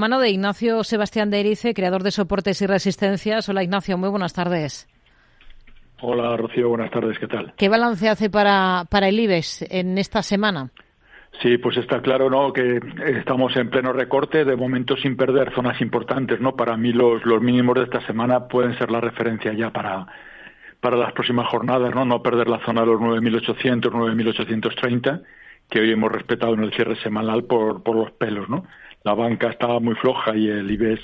Mano de Ignacio Sebastián de Erice, creador de Soportes y Resistencias. Hola Ignacio, muy buenas tardes. Hola Rocío, buenas tardes, ¿qué tal? ¿Qué balance hace para, para el IBEX en esta semana? Sí, pues está claro, ¿no? Que estamos en pleno recorte, de momento sin perder zonas importantes, ¿no? Para mí los, los mínimos de esta semana pueden ser la referencia ya para, para las próximas jornadas, ¿no? No perder la zona de los 9.800, 9.830, que hoy hemos respetado en el cierre semanal por, por los pelos, ¿no? La banca estaba muy floja y el IBEX,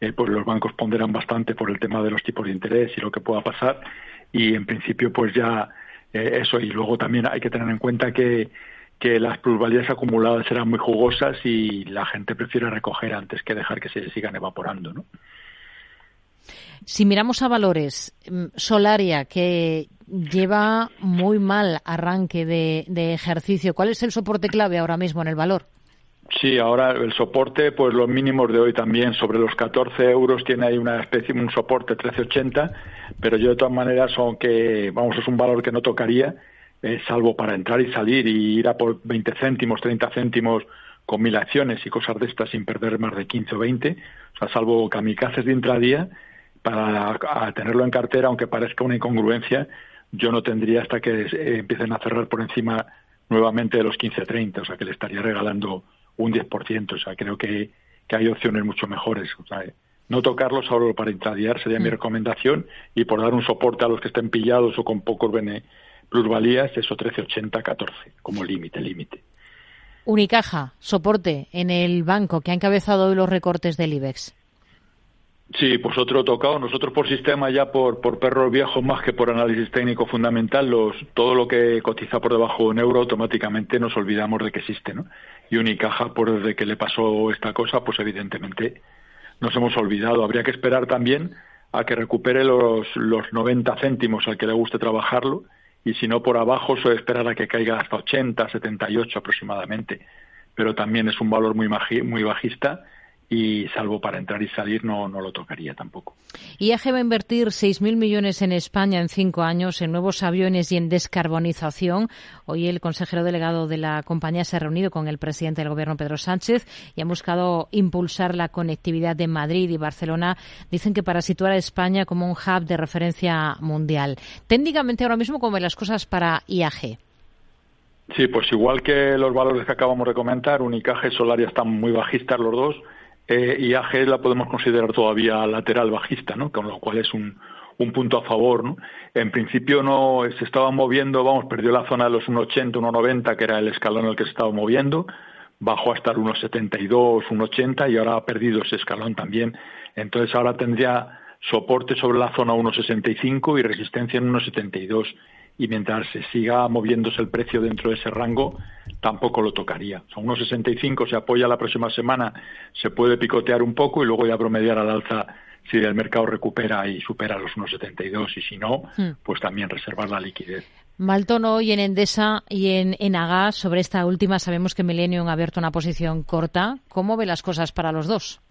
eh, pues los bancos ponderan bastante por el tema de los tipos de interés y lo que pueda pasar. Y en principio, pues ya eh, eso. Y luego también hay que tener en cuenta que, que las plusvalías acumuladas serán muy jugosas y la gente prefiere recoger antes que dejar que se sigan evaporando, ¿no? Si miramos a valores, mm, Solaria, que lleva muy mal arranque de ejercicio, ¿cuál es el soporte clave ahora mismo en el valor? Sí, ahora el soporte, pues los mínimos de hoy también, sobre los 14 euros tiene ahí una especie, un soporte 13,80, pero yo de todas maneras, aunque, vamos, es un valor que no tocaría, eh, salvo para entrar y salir y ir a por 20 céntimos, 30 céntimos con mil acciones y cosas de estas sin perder más de 15 o 20, o sea, salvo kamikazes de intradía, para tenerlo en cartera, aunque parezca una incongruencia, yo no tendría hasta que eh, empiecen a cerrar por encima nuevamente de los 15-30, o sea, que le estaría regalando un 10%. O sea, creo que, que hay opciones mucho mejores. O sea, no tocarlo solo para intradiar sería mi mm. recomendación y por dar un soporte a los que estén pillados o con pocos bene, plusvalías, eso 13,80, 14 como límite, límite. Unicaja, soporte en el banco que ha encabezado hoy los recortes del IBEX. Sí, pues otro tocado. Nosotros por sistema ya por, por perros viejos más que por análisis técnico fundamental, los, todo lo que cotiza por debajo de un euro automáticamente nos olvidamos de que existe, ¿no? Y Unicaja, por desde que le pasó esta cosa, pues evidentemente nos hemos olvidado. Habría que esperar también a que recupere los, los 90 céntimos al que le guste trabajarlo y si no por abajo suele esperar a que caiga hasta 80, 78 aproximadamente. Pero también es un valor muy, muy bajista y salvo para entrar y salir no, no lo tocaría tampoco. IAG va a invertir 6.000 millones en España en cinco años en nuevos aviones y en descarbonización. Hoy el consejero delegado de la compañía se ha reunido con el presidente del gobierno Pedro Sánchez y han buscado impulsar la conectividad de Madrid y Barcelona. Dicen que para situar a España como un hub de referencia mundial. Técnicamente ahora mismo, ¿cómo ven las cosas para IAG? Sí, pues igual que los valores que acabamos de comentar, Unicaja y Solaria están muy bajistas los dos eh, y AG la podemos considerar todavía lateral bajista, ¿no? Con lo cual es un, un punto a favor, ¿no? En principio no se estaba moviendo, vamos, perdió la zona de los 1,80, 1,90, que era el escalón en el que se estaba moviendo, bajó hasta el 1,72, 1,80 y ahora ha perdido ese escalón también. Entonces ahora tendría soporte sobre la zona 1,65 y resistencia en 1,72 y mientras se siga moviéndose el precio dentro de ese rango, tampoco lo tocaría. Son unos 65 se apoya la próxima semana, se puede picotear un poco y luego ya promediar al alza si el mercado recupera y supera los 1,72 y si no, hmm. pues también reservar la liquidez. Mal tono hoy en Endesa y en Enagas. Sobre esta última sabemos que Millennium ha abierto una posición corta. ¿Cómo ve las cosas para los dos?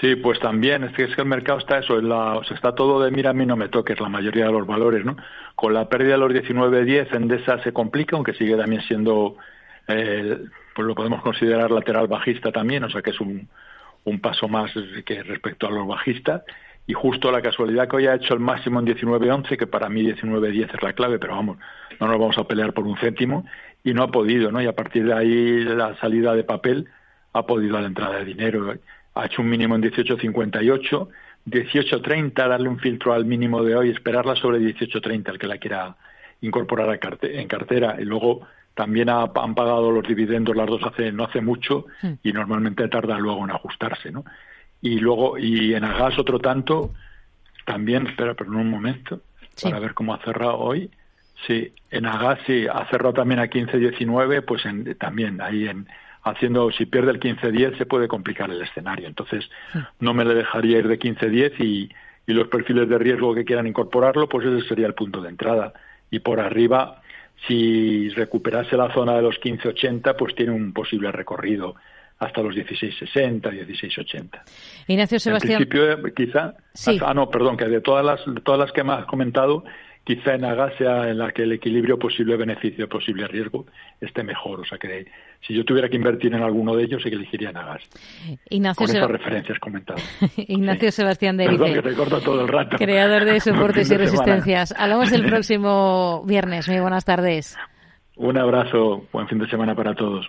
Sí, pues también, es que, es que el mercado está eso, la, o sea, está todo de mira a mí no me toques la mayoría de los valores, ¿no? Con la pérdida de los 19.10 Endesa se complica, aunque sigue también siendo, eh, pues lo podemos considerar lateral bajista también, o sea que es un, un paso más que respecto a los bajistas. Y justo la casualidad que hoy ha hecho el máximo en 19.11, que para mí 19.10 es la clave, pero vamos, no nos vamos a pelear por un céntimo, y no ha podido, ¿no? Y a partir de ahí la salida de papel ha podido a la entrada de dinero ha hecho un mínimo en 18.58, 18.30, darle un filtro al mínimo de hoy, esperarla sobre 18.30 el que la quiera incorporar en cartera y luego también han pagado los dividendos las dos hace no hace mucho y normalmente tarda luego en ajustarse, ¿no? Y luego y en Agas otro tanto también espera, pero en un momento para ver cómo ha cerrado hoy. Sí, en Agas sí ha cerrado también a 15.19, pues en, también ahí en haciendo, si pierde el 15-10 se puede complicar el escenario. Entonces, no me le dejaría ir de 15-10 y, y los perfiles de riesgo que quieran incorporarlo, pues ese sería el punto de entrada. Y por arriba, si recuperase la zona de los 15-80, pues tiene un posible recorrido hasta los 16.60, 16.80. Ignacio Sebastián. En principio, quizá. Ah, no, perdón, que de todas las, de todas las que me has comentado, quizá en Agas sea en la que el equilibrio posible-beneficio, posible-riesgo esté mejor. O sea que si yo tuviera que invertir en alguno de ellos, sí que elegiría en Agas. Ignacio Con esas referencias comentadas. Ignacio Sebastián de Perdón, que te corto todo el rato. Creador de soportes y resistencias. Hablamos el próximo viernes. Muy buenas tardes. Un abrazo. Buen fin de semana para todos.